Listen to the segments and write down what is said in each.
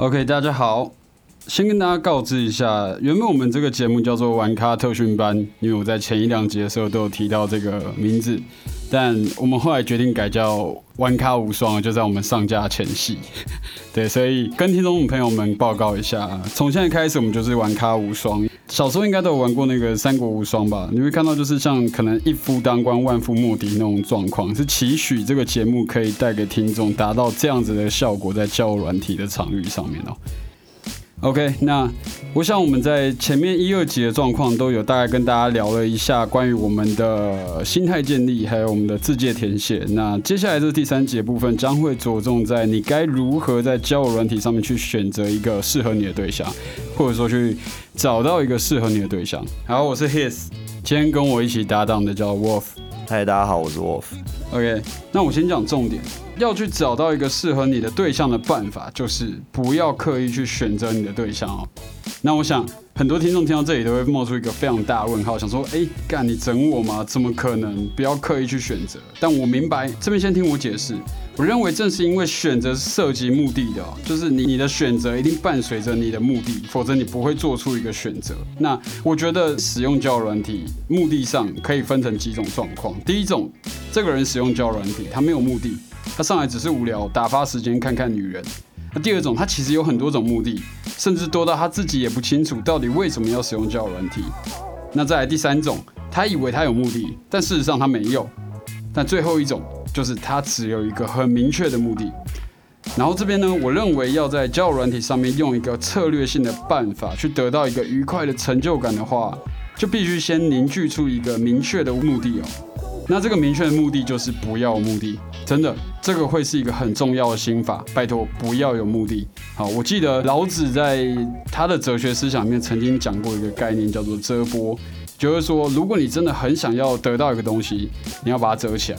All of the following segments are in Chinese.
OK，大家好，先跟大家告知一下，原本我们这个节目叫做“玩咖特训班”，因为我在前一两集的时候都有提到这个名字，但我们后来决定改叫“玩咖无双”，就在我们上架前夕。对，所以跟听众朋友们报告一下，从现在开始我们就是“玩咖无双”。小时候应该都有玩过那个《三国无双》吧？你会看到就是像可能一夫当关，万夫莫敌那种状况，是期许这个节目可以带给听众达到这样子的效果，在教软体的场域上面哦。OK，那我想我们在前面一二集的状况都有大概跟大家聊了一下关于我们的心态建立，还有我们的字界填写。那接下来这第三节部分将会着重在你该如何在交友软体上面去选择一个适合你的对象，或者说去找到一个适合你的对象。好，我是 His，今天跟我一起搭档的叫 Wolf。嗨，大家好，我是 Wolf。OK，那我先讲重点。要去找到一个适合你的对象的办法，就是不要刻意去选择你的对象哦。那我想很多听众听到这里都会冒出一个非常大的问号，想说：哎，干你整我吗？怎么可能？不要刻意去选择。但我明白，这边先听我解释。我认为正是因为选择是涉及目的的，就是你你的选择一定伴随着你的目的，否则你不会做出一个选择。那我觉得使用交软体，目的上可以分成几种状况。第一种，这个人使用交软体，他没有目的。他上来只是无聊打发时间，看看女人。那第二种，他其实有很多种目的，甚至多到他自己也不清楚到底为什么要使用交友软体。那再来第三种，他以为他有目的，但事实上他没有。但最后一种，就是他只有一个很明确的目的。然后这边呢，我认为要在交友软体上面用一个策略性的办法去得到一个愉快的成就感的话，就必须先凝聚出一个明确的目的哦。那这个明确的目的就是不要目的，真的，这个会是一个很重要的心法。拜托，不要有目的。好，我记得老子在他的哲学思想里面曾经讲过一个概念，叫做遮波，就是说，如果你真的很想要得到一个东西，你要把它遮起来。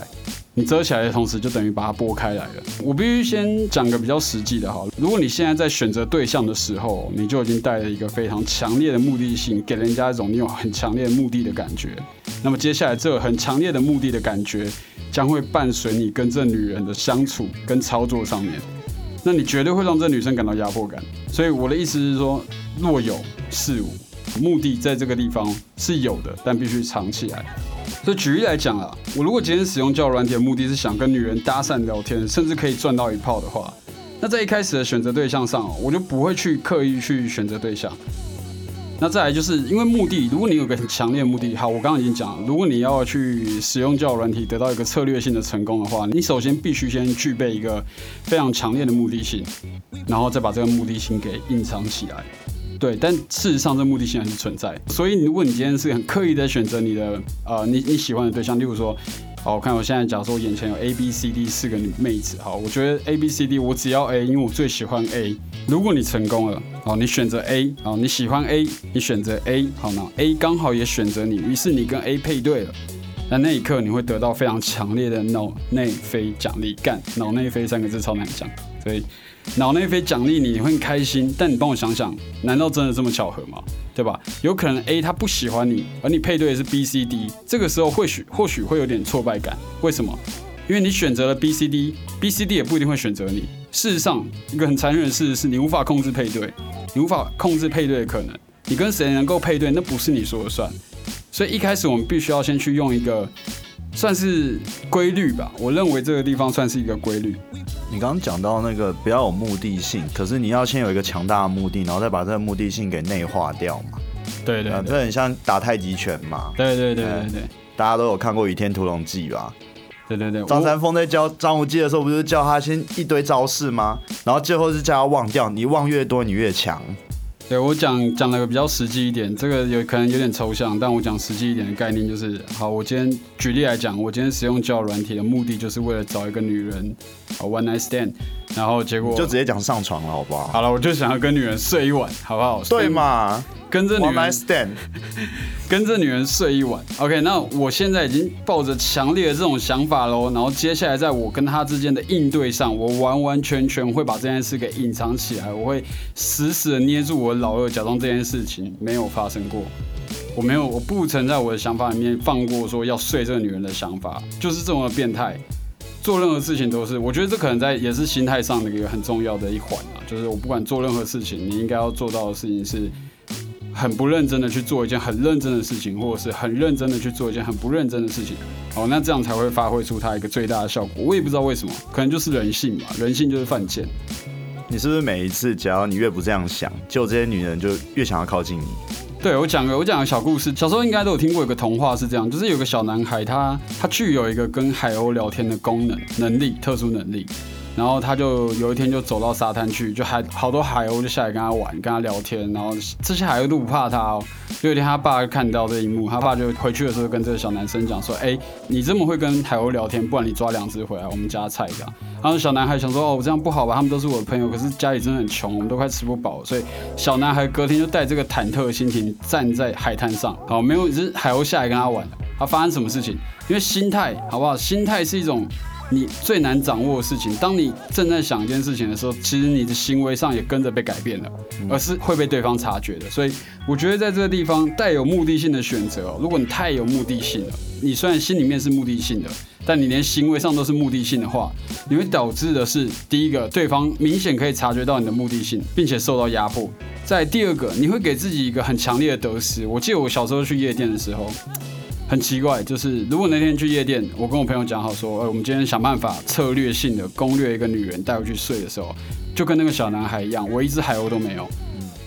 你遮起来的同时，就等于把它拨开来了。我必须先讲个比较实际的哈。如果你现在在选择对象的时候，你就已经带了一个非常强烈的目的性，给人家一种你有很强烈目的的感觉。那么接下来这很强烈的目的的感觉，将会伴随你跟这女人的相处跟操作上面。那你绝对会让这女生感到压迫感。所以我的意思是说，若有似无，目的在这个地方是有的，但必须藏起来。所以举例来讲啊，我如果今天使用交友软体的目的是想跟女人搭讪聊天，甚至可以赚到一炮的话，那在一开始的选择对象上，我就不会去刻意去选择对象。那再来就是因为目的，如果你有个很强烈的目的，好，我刚刚已经讲了，如果你要去使用交友软体得到一个策略性的成功的话，你首先必须先具备一个非常强烈的目的性，然后再把这个目的性给隐藏起来。对，但事实上这目的性还是存在。所以如果你今天是很刻意的选择你的呃你你喜欢的对象，例如说，好，我看我现在假如说我眼前有 A B C D 四个女妹子，好，我觉得 A B C D 我只要 A，因为我最喜欢 A。如果你成功了，好，你选择 A，好，你喜欢 A，你选择 A，好，那 A 刚好也选择你，于是你跟 A 配对了，那那一刻你会得到非常强烈的脑内啡奖励，干，脑内啡三个字超难讲，所以。脑内啡奖励你，你会很开心。但你帮我想想，难道真的这么巧合吗？对吧？有可能 A 他不喜欢你，而你配对的是 B、C、D，这个时候或许或许会有点挫败感。为什么？因为你选择了 B、C、D，B、C、D 也不一定会选择你。事实上，一个很残忍的事实是你无法控制配对，你无法控制配对的可能。你跟谁能够配对，那不是你说了算。所以一开始我们必须要先去用一个。算是规律吧，我认为这个地方算是一个规律。你刚刚讲到那个不要有目的性，可是你要先有一个强大的目的，然后再把这个目的性给内化掉嘛。对对，这很像打太极拳嘛。对对对对对，大家都有看过《倚天屠龙记》吧？对对对，张三丰在教张无忌的时候，不是叫他先一堆招式吗？然后最后是叫他忘掉，你忘越多，你越强。对我讲讲了个比较实际一点，这个有可能有点抽象，但我讲实际一点的概念就是，好，我今天举例来讲，我今天使用交友软体的目的就是为了找一个女人，好 one night stand，然后结果就直接讲上床了，好不好？好了，我就想要跟女人睡一晚，好不好？对嘛？跟这女人 nice stand，跟这女人睡一晚，OK？那我现在已经抱着强烈的这种想法喽，然后接下来在我跟她之间的应对上，我完完全全会把这件事给隐藏起来，我会死死的捏住我的老二，假装这件事情没有发生过。我没有，我不曾在我的想法里面放过说要睡这个女人的想法，就是这么变态。做任何事情都是，我觉得这可能在也是心态上的一个很重要的一环啊。就是我不管做任何事情，你应该要做到的事情是，很不认真的去做一件很认真的事情，或者是很认真的去做一件很不认真的事情。哦，那这样才会发挥出它一个最大的效果。我也不知道为什么，可能就是人性吧，人性就是犯贱。你是不是每一次只要你越不这样想，就这些女人就越想要靠近你？对我讲个我讲个小故事，小时候应该都有听过一个童话是这样，就是有个小男孩，他他具有一个跟海鸥聊天的功能能力，特殊能力。然后他就有一天就走到沙滩去，就海好多海鸥就下来跟他玩，跟他聊天。然后这些海鸥都不怕他哦。有一天他爸看到这一幕，他爸就回去的时候跟这个小男生讲说：“哎，你这么会跟海鸥聊天，不然你抓两只回来，我们家菜这样。”然后小男孩想说：“哦，我这样不好吧？他们都是我的朋友，可是家里真的很穷，我们都快吃不饱。”所以小男孩隔天就带这个忐忑的心情站在海滩上，好，没有一只海鸥下来跟他玩。他发生什么事情？因为心态好不好？心态是一种。你最难掌握的事情，当你正在想一件事情的时候，其实你的行为上也跟着被改变了，而是会被对方察觉的。所以我觉得在这个地方带有目的性的选择，如果你太有目的性了，你虽然心里面是目的性的，但你连行为上都是目的性的话，你会导致的是第一个，对方明显可以察觉到你的目的性，并且受到压迫；在第二个，你会给自己一个很强烈的得失。我记得我小时候去夜店的时候。很奇怪，就是如果那天去夜店，我跟我朋友讲好说，呃，我们今天想办法策略性的攻略一个女人带回去睡的时候，就跟那个小男孩一样，我一只海鸥都没有。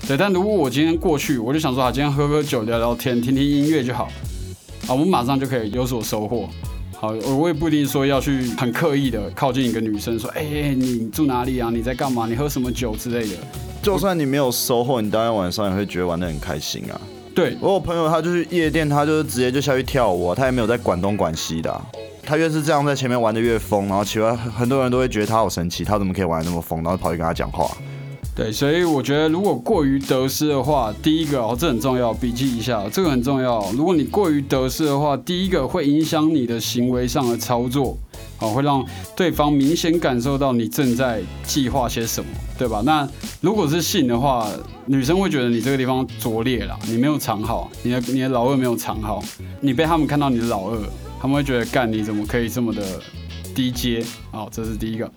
对，但如果我今天过去，我就想说，啊，今天喝喝酒、聊聊天、听听音乐就好，啊，我们马上就可以有所收获。好，我也不一定说要去很刻意的靠近一个女生，说，哎，你住哪里啊？你在干嘛？你喝什么酒之类的。就算你没有收获，你当天晚上也会觉得玩得很开心啊。对我有朋友，他就是夜店，他就是直接就下去跳舞，他也没有在管东管西的。他越是这样在前面玩的越疯，然后其他很多人都会觉得他好神奇，他怎么可以玩的那么疯，然后跑去跟他讲话。对，所以我觉得如果过于得失的话，第一个哦，这很重要，笔记一下，这个很重要。如果你过于得失的话，第一个会影响你的行为上的操作，哦，会让对方明显感受到你正在计划些什么，对吧？那如果是性的话，女生会觉得你这个地方拙劣了，你没有藏好，你的你的老二没有藏好，你被他们看到你的老二，他们会觉得干你怎么可以这么的低阶？好，这是第一个。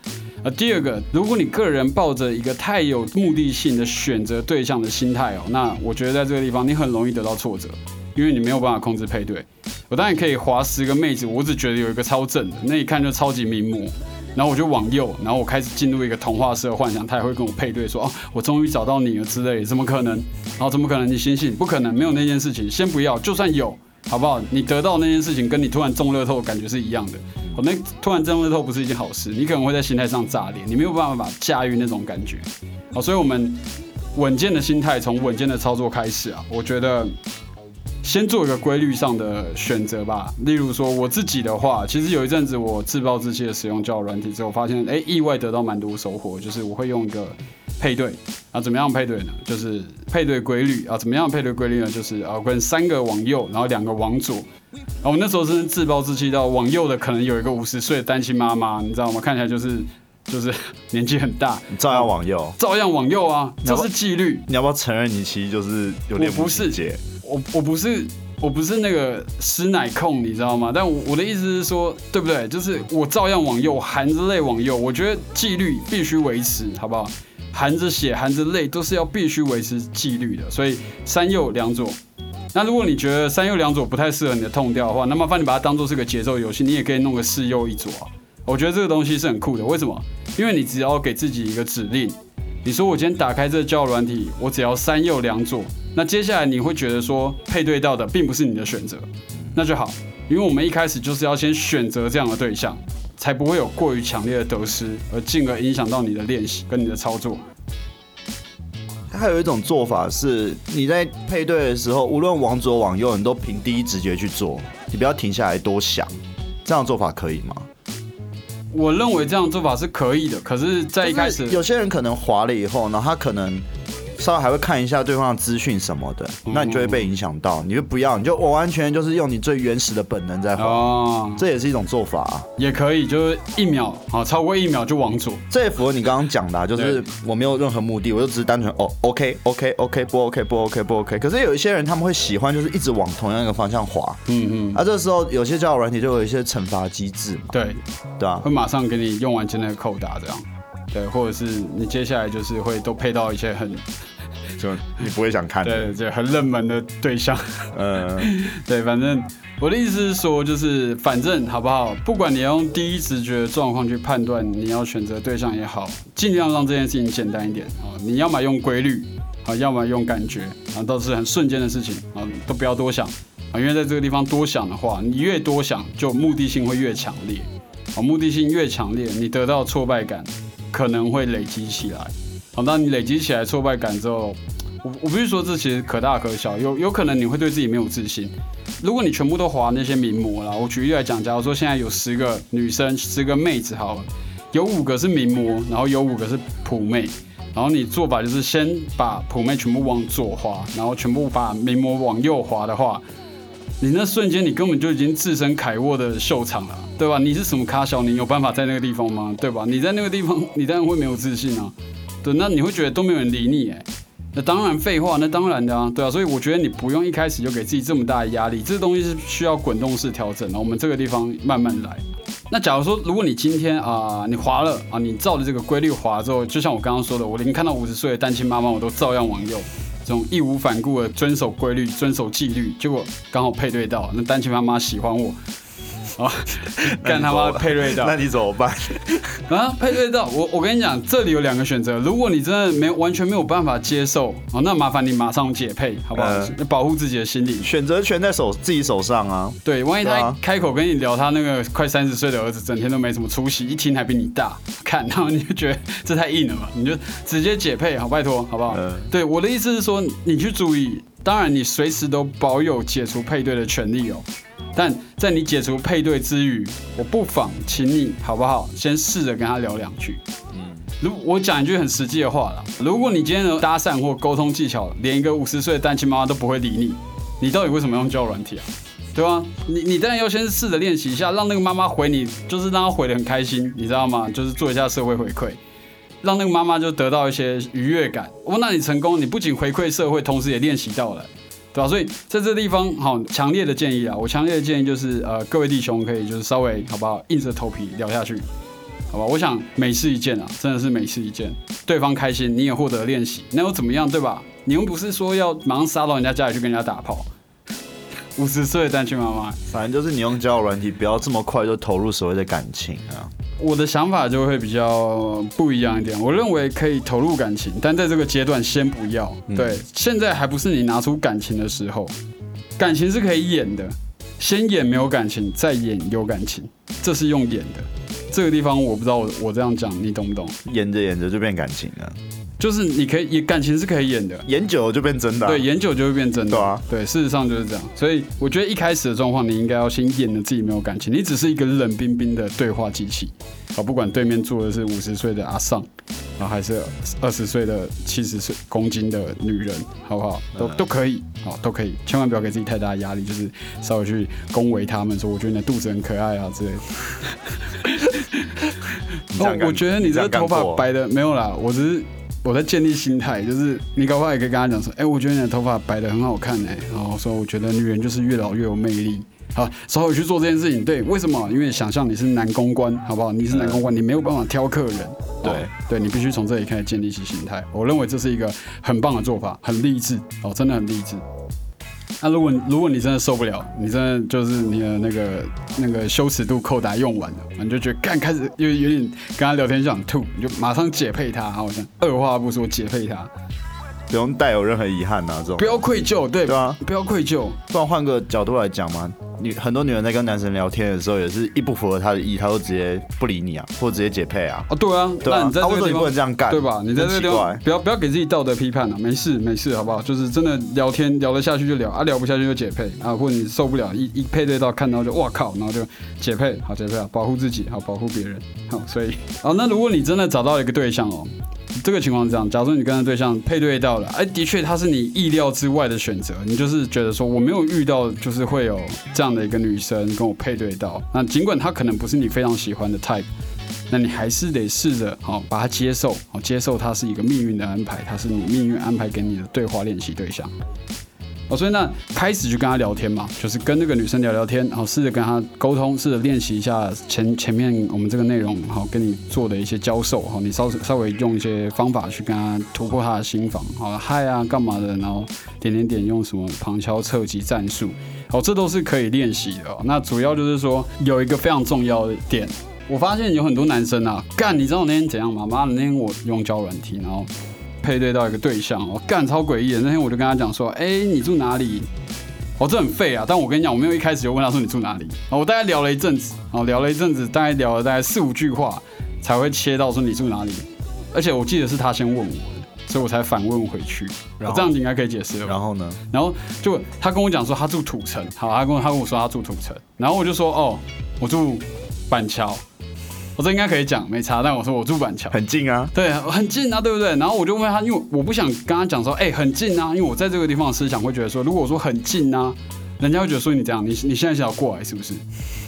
呃，第二个，如果你个人抱着一个太有目的性的选择对象的心态哦，那我觉得在这个地方你很容易得到挫折，因为你没有办法控制配对。我当然可以划十个妹子，我只觉得有一个超正的，那一看就超级名模，然后我就往右，然后我开始进入一个童话式的幻想，他也会跟我配对，说哦，我终于找到你了之类，怎么可能？然后怎么可能？你醒醒，不可能，没有那件事情，先不要，就算有。好不好？你得到那件事情，跟你突然中乐透感觉是一样的。哦，那突然中乐透不是一件好事，你可能会在心态上炸裂，你没有办法驾驭那种感觉。好，所以我们稳健的心态，从稳健的操作开始啊。我觉得先做一个规律上的选择吧。例如说我自己的话，其实有一阵子我自暴自弃的使用交友软体之后，发现哎，意外得到蛮多收获，就是我会用一个。配对啊，怎么样配对呢？就是配对规律啊，怎么样配对规律呢？就是啊，跟三个往右，然后两个往左。啊，我那时候真是自暴自弃到往右的可能有一个五十岁的单亲妈妈，你知道吗？看起来就是就是 年纪很大，你照样往右，照样往右啊，这是纪律。你要不要承认你其实就是有点不是姐？我我不是我不是那个师奶控，你知道吗？但我我的意思是说，对不对？就是我照样往右，含着泪往右。我觉得纪律必须维持，好不好？含着血，含着泪，都是要必须维持纪律的。所以三右两左。那如果你觉得三右两左不太适合你的痛调的话，那麻烦你把它当做是个节奏游戏，你也可以弄个四右一左。我觉得这个东西是很酷的。为什么？因为你只要给自己一个指令，你说我今天打开这个交友软体，我只要三右两左。那接下来你会觉得说配对到的并不是你的选择，那就好，因为我们一开始就是要先选择这样的对象。才不会有过于强烈的得失，而进而影响到你的练习跟你的操作。还有一种做法是，你在配对的时候，无论往左往右，你都凭第一直觉去做，你不要停下来多想。这样做法可以吗？我认为这样做法是可以的，可是，在一开始，有些人可能滑了以后，呢，他可能稍微还会看一下对方的资讯什么的，那你就会被影响到，你就不要，你就完完全全就是用你最原始的本能在滑，哦，这也是一种做法、啊。也可以，就是一秒，啊，超过一秒就往左。这也符合你刚刚讲的、啊，就是我没有任何目的，我就只是单纯哦，OK OK OK 不 OK 不 OK 不 OK。可是有一些人他们会喜欢就是一直往同样一个方向滑，嗯嗯，啊，这时候有些交友软体就有一些惩罚机制嘛，对，对啊。会，马上给你用完前那个扣打这样。对，或者是你接下来就是会都配到一些很就你不会想看的，对对很冷门的对象。呃，对，反正我的意思是说，就是反正好不好？不管你要用第一直觉的状况去判断你要选择对象也好，尽量让这件事情简单一点啊。你要么用规律啊，要么用感觉啊，都是很瞬间的事情啊，都不要多想啊，因为在这个地方多想的话，你越多想，就目的性会越强烈啊，目的性越强烈，你得到挫败感可能会累积起来。好，当你累积起来挫败感之后，我我不是说这其实可大可小，有有可能你会对自己没有自信。如果你全部都划那些名模啦，我举例来讲，假如说现在有十个女生，十个妹子好了，有五个是名模，然后有五个是普妹，然后你做法就是先把普妹全部往左滑，然后全部把名模往右滑的话，你那瞬间你根本就已经置身凯沃的秀场了，对吧？你是什么咖小，你有办法在那个地方吗？对吧？你在那个地方，你当然会没有自信啊。对，那你会觉得都没有人理你，哎，那当然废话，那当然的啊，对啊，所以我觉得你不用一开始就给自己这么大的压力，这东西是需要滚动式调整的，我们这个地方慢慢来。那假如说，如果你今天啊、你滑了啊、你照着这个规律滑之后，就像我刚刚说的，我连看到五十岁的单亲妈妈，我都照样往右，这种义无反顾的遵守规律、遵守纪律，结果刚好配对到，那单亲妈妈喜欢我，啊，干他妈配对到那，你怎么办？啊，配对到我，我跟你讲，这里有两个选择。如果你真的没完全没有办法接受，哦，那麻烦你马上解配，好不好？呃保护自己的心理。选择权在手自己手上啊，对，万一他开口跟你聊他那个快三十岁的儿子，整天都没什么出息，一听还比你大，看，然后你就觉得这太硬了嘛，你就直接解配，好，拜托，好不好？嗯对，我的意思是说，你去注意，当然你随时都保有解除配对的权利哦。但在你解除配对之余，我不妨请你好不好，先试着跟他聊两句。如我讲一句很实际的话啦，如果你今天的搭讪或沟通技巧连一个五十岁的单亲妈妈都不会理你，你到底为什么用交友软体啊？对吧？你你当然要先试着练习一下，让那个妈妈回你，就是让她回的很开心，你知道吗？就是做一下社会回馈，让那个妈妈就得到一些愉悦感。哦，那你成功，你不仅回馈社会，同时也练习到了。对吧？所以在这地方，好强烈的建议啊！我强烈的建议就是，呃，各位弟兄可以就是稍微好不好，硬着头皮聊下去，好吧？我想每事一件啊，真的是每事一件，对方开心，你也获得练习，那又怎么样，对吧？你们不是说要马上杀到人家家里去跟人家打炮。五十岁的单亲妈妈，反正就是你用交友软体，不要这么快就投入所谓的感情啊。我的想法就会比较不一样一点。我认为可以投入感情，但在这个阶段先不要。对，现在还不是你拿出感情的时候，感情是可以演的，先演没有感情，再演有感情，这是用演的。这个地方我不知道我我这样讲你懂不懂？演着演着就变感情了，就是你可以也感情是可以演的，演久了就变真的啊、对，演久就会变真的。对啊对，事实上就是这样。所以我觉得一开始的状况，你应该要先演的自己没有感情，你只是一个冷冰冰的对话机器。啊，不管对面坐的是五十岁的阿尚，啊还是二十岁的七十岁公斤的女人，好不好？都都可以，好，都可以。千万不要给自己太大的压力，就是稍微去恭维他们，说我觉得你的肚子很可爱啊之类的。我觉得你这个头发白的没有啦，我只是我在建立心态，就是你搞不好也可以跟他讲说，哎、我觉得你的头发白的很好看哎、然后说我觉得女人就是越老越有魅力。好，稍微去做这件事情，对，为什么？因为想象你是男公关，好不好？你是男公关，你没有办法挑客人，对哦对，你必须从这里开始建立起心态。我认为这是一个很棒的做法，很励志哦，真的很励志。那如果如果你真的受不了，你真的就是你的那个那个羞耻度扣打用完了，你就觉得干开始有有点跟他聊天就想吐，你就马上解配他，好像二话不说解配他，不用带有任何遗憾啊，这种不要愧疚，对对啊，不要愧疚，不然换个角度来讲嘛，女很多女人在跟男生聊天的时候，也是一不符合他的意，他就直接不理你啊，或者直接解配啊，哦，对啊，对啊那你，在啊为什么你这个地方不能这样干？对吧？你在这个地方不要不要给自己道德批判了、没事没事，好不好？就是真的聊天聊得下去就聊啊，聊不下去就解配啊，或者你受不了一一配对到看到就哇靠，然后就解配，好解配啊，保护自己，好保护别人，好，所以啊，那如果你真的找到一个对象哦。这个情况是这样，假设你跟的对象配对到了，哎，的确他是你意料之外的选择，你就是觉得说我没有遇到，就是会有这样的一个女生跟我配对到，那尽管她可能不是你非常喜欢的 type，那你还是得试着好把她接受，好接受她是一个命运的安排，她是你命运安排给你的对话练习对象。哦，所以那开始就跟他聊天嘛，就是跟那个女生聊聊天，然后试着跟她沟通，试着练习一下前前面我们这个内容，好跟你做的一些教授，好你稍稍微用一些方法去跟他突破他的心房，好嗨啊干嘛的，然后点点点用什么旁敲侧击战术，好这都是可以练习的。那主要就是说有一个非常重要的点，我发现有很多男生啊，干你知道我那天怎样吗？妈的那天我用胶软体，然后。配对到一个对象，哦干超诡异的。那天我就跟他讲说：“哎，你住哪里？”哦，这很废啊！但我跟你讲，我没有一开始就问他说你住哪里。我大概聊了一阵子，哦，聊了一阵子，大概聊了大概四五句话，才会切到说你住哪里。而且我记得是他先问我，所以我才反问回去。然后这样子应该可以解释了。然后呢？然后就他跟我讲说他住土城，好，他跟他跟我说他住土城，然后我就说哦，我住板桥。我这应该可以讲没差，但我说我住板桥，很近啊，对，很近啊，对不对？然后我就问他，因为我不想跟他讲说，哎，很近啊，因为我在这个地方的思想会觉得说，如果我说很近啊，人家会觉得说你这样，你你现在想要过来是不是？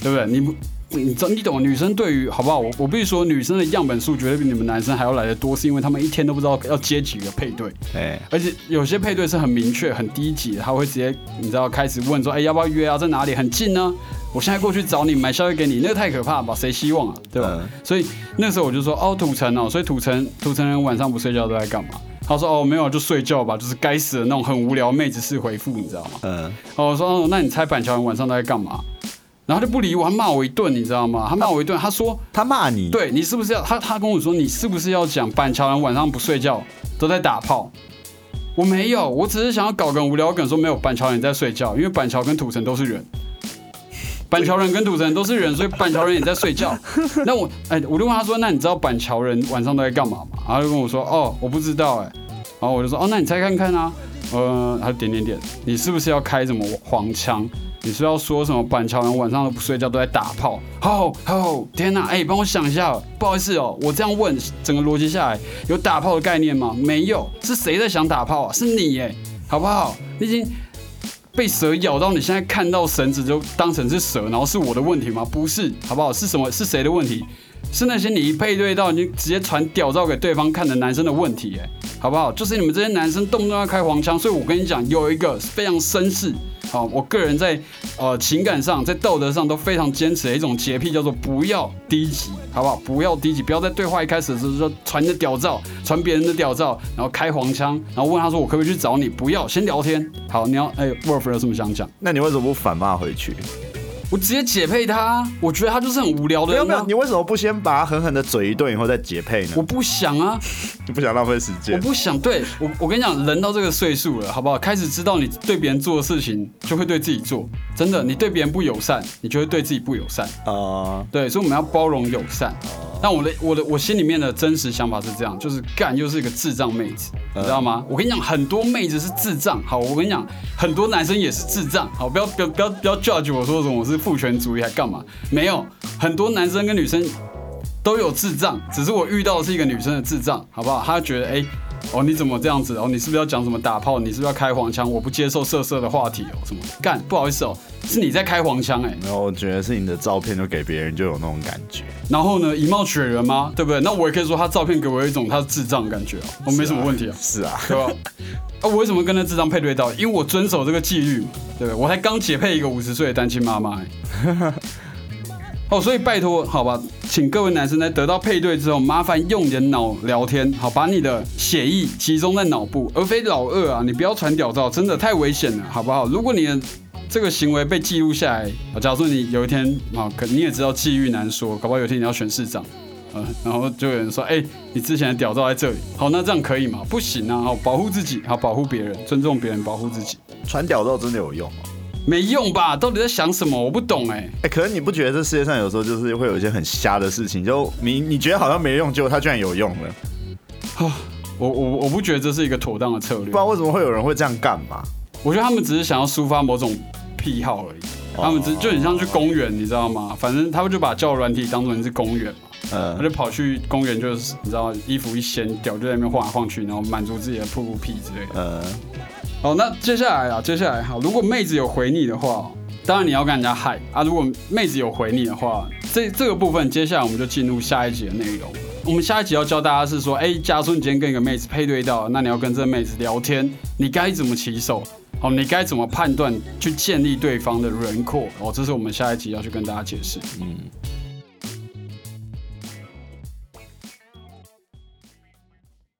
对不对？你不，你知你懂？女生对于好不好？我我必须说，女生的样本数绝对比你们男生还要来的多，是因为他们一天都不知道要接几个配对，哎，而且有些配对是很明确、很低级，他会直接你知道开始问说，哎，要不要约啊？在哪里？很近呢？我现在过去找你买宵夜给你，那个太可怕吧？谁希望啊？对吧？所以那时候我就说哦，土城哦，所以土城土城人晚上不睡觉都在干嘛？他说哦，没有就睡觉吧，就是该死的那种很无聊妹子式回复，你知道吗？嗯。哦，我说哦，那你猜板桥人晚上都在干嘛？然后就不理我，他骂我一顿，你知道吗？他骂我一顿，他说他骂你，对你是不是要他他跟我说你是不是要讲板桥人晚上不睡觉都在打炮？我没有，我只是想要搞个无聊梗，说没有板桥人在睡觉，因为板桥跟土城都是人。板桥人跟土城都是人，所以板桥人也在睡觉。那我哎，我就问他说：“那你知道板桥人晚上都在干嘛吗？”然后就跟我说：“哦，我不知道哎。”然后我就说：“哦，那你猜看看啊。”呃，他就点点点，你是不是要开什么黄腔？你是要说什么板桥人晚上都不睡觉都在打炮？吼吼，天哪！哎，帮我想一下，不好意思哦，我这样问，整个逻辑下来有打炮的概念吗？没有，是谁在想打炮啊？是你哎，好不好？你已经。被蛇咬到，你现在看到绳子就当成是蛇，然后是我的问题吗？不是，好不好？是什么？是谁的问题？是那些你一配对到你就直接传屌照给对方看的男生的问题，哎，好不好？就是你们这些男生动不动要开黄腔，所以我跟你讲，有一个非常绅士。好，我个人在呃情感上，在道德上都非常坚持的一种洁癖，叫做不要低级，好不好？不要低级，不要在对话一开始的时候说传你的屌照，传别人的屌照，然后开黄腔，然后问他说我可不可以去找你？不要，先聊天。好，你要哎，Wolf 有什么想讲？那你为什么不反骂回去？我直接解配他，我觉得他就是很无聊的。没有没有，你为什么不先把他狠狠的嘴一顿，以后再解配呢？我不想啊，你不想浪费时间。我不想，对我我跟你讲，人到这个岁数了，好不好？开始知道你对别人做的事情，就会对自己做。真的，你对别人不友善，你就会对自己不友善啊。对，所以我们要包容友善。但我的我的我心里面的真实想法是这样，就是干又是一个智障妹子，你知道吗？我跟你讲，很多妹子是智障。好，我跟你讲，很多男生也是智障。好，不要不要不要不要 judge 我说什么我是父权主义还干嘛？没有，很多男生跟女生都有智障，只是我遇到的是一个女生的智障，好不好？她觉得哎。哦，你怎么这样子？哦，你是不是要讲什么打炮？你是不是要开黄腔？我不接受色色的话题哦，什么干？不好意思哦，是你在开黄腔哎。没有我觉得是你的照片就给别人就有那种感觉。然后呢，以貌取人吗？对不对？那我也可以说他照片给我一种他智障的感觉哦，我没什么问题啊。是啊，对吧？啊，我为什么跟那智障配对到？因为我遵守这个纪律嘛，对不对？我才刚解配一个五十岁的单亲妈妈。哦，所以拜托，好吧，请各位男生在得到配对之后，麻烦用你的脑聊天，好，把你的血意集中在脑部，而非老二啊！你不要传屌照，真的太危险了，好不好？如果你的这个行为被记录下来，假如说你有一天啊，可你也知道际遇难说，搞不好有一天你要选市长，嗯，然后就有人说，哎，你之前的屌照在这里，好，那这样可以吗？不行啊，好，保护自己，好，保护别人，尊重别人，保护自己。传屌照真的有用？没用吧？到底在想什么？我不懂哎。哎，可是你不觉得这世界上有时候就是会有一些很瞎的事情？就你你觉得好像没用，结果它居然有用了。啊，我我我不觉得这是一个妥当的策略。不知道为什么会有人会这样干嘛？我觉得他们只是想要抒发某种癖好而已。他们只就很像去公园，你知道吗？反正他们就把教软体当做是公园嘛。嗯他就跑去公园，就是你知道衣服一掀，屌就在那边晃来晃去，然后满足自己的瀑布癖之类的。呃，好，那接下来啊，接下来好，如果妹子有回你的话，当然你要跟人家嗨啊。如果妹子有回你的话，这这个部分，接下来我们就进入下一集的内容。我们下一集要教大家是说，哎、假如说你今天跟一个妹子配对到，那你要跟这个妹子聊天，你该怎么起手？好，你该怎么判断去建立对方的轮廓？哦，这是我们下一集要去跟大家解释。嗯，